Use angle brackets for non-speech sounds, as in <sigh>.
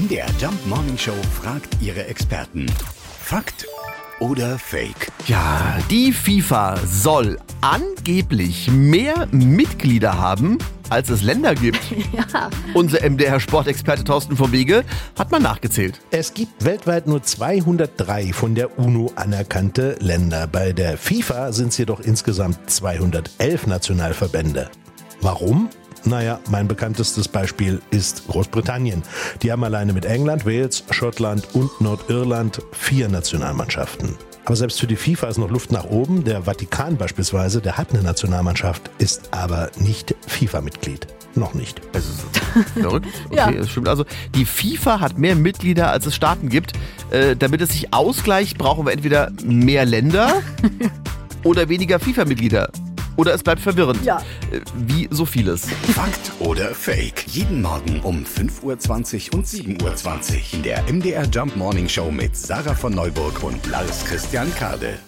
MDR Jump Morning Show fragt ihre Experten. Fakt oder Fake? Ja, die FIFA soll angeblich mehr Mitglieder haben, als es Länder gibt. <laughs> Ja. Unser MDR-Sportexperte Thorsten vom Wege hat mal nachgezählt. Es gibt weltweit nur 203 von der UNO anerkannte Länder. Bei der FIFA sind es jedoch insgesamt 211 Nationalverbände. Warum? Naja, mein bekanntestes Beispiel ist Großbritannien. Die haben alleine mit England, Wales, Schottland und Nordirland vier Nationalmannschaften. Aber selbst für die FIFA ist noch Luft nach oben. Der Vatikan beispielsweise, der hat eine Nationalmannschaft, ist aber nicht FIFA-Mitglied. Noch nicht. Also, verrückt. <laughs> Okay, Ja. das stimmt. Also, die FIFA hat mehr Mitglieder, als es Staaten gibt. Äh, damit es sich ausgleicht, brauchen wir entweder mehr Länder <laughs> oder weniger FIFA-Mitglieder. Oder es bleibt verwirrend. Ja. Äh, Wie so vieles. Fakt oder Fake? Jeden Morgen um 5.20 Uhr und 7.20 Uhr in der MDR Jump Morning Show mit Sarah von Neuburg und Lars Christian Kade.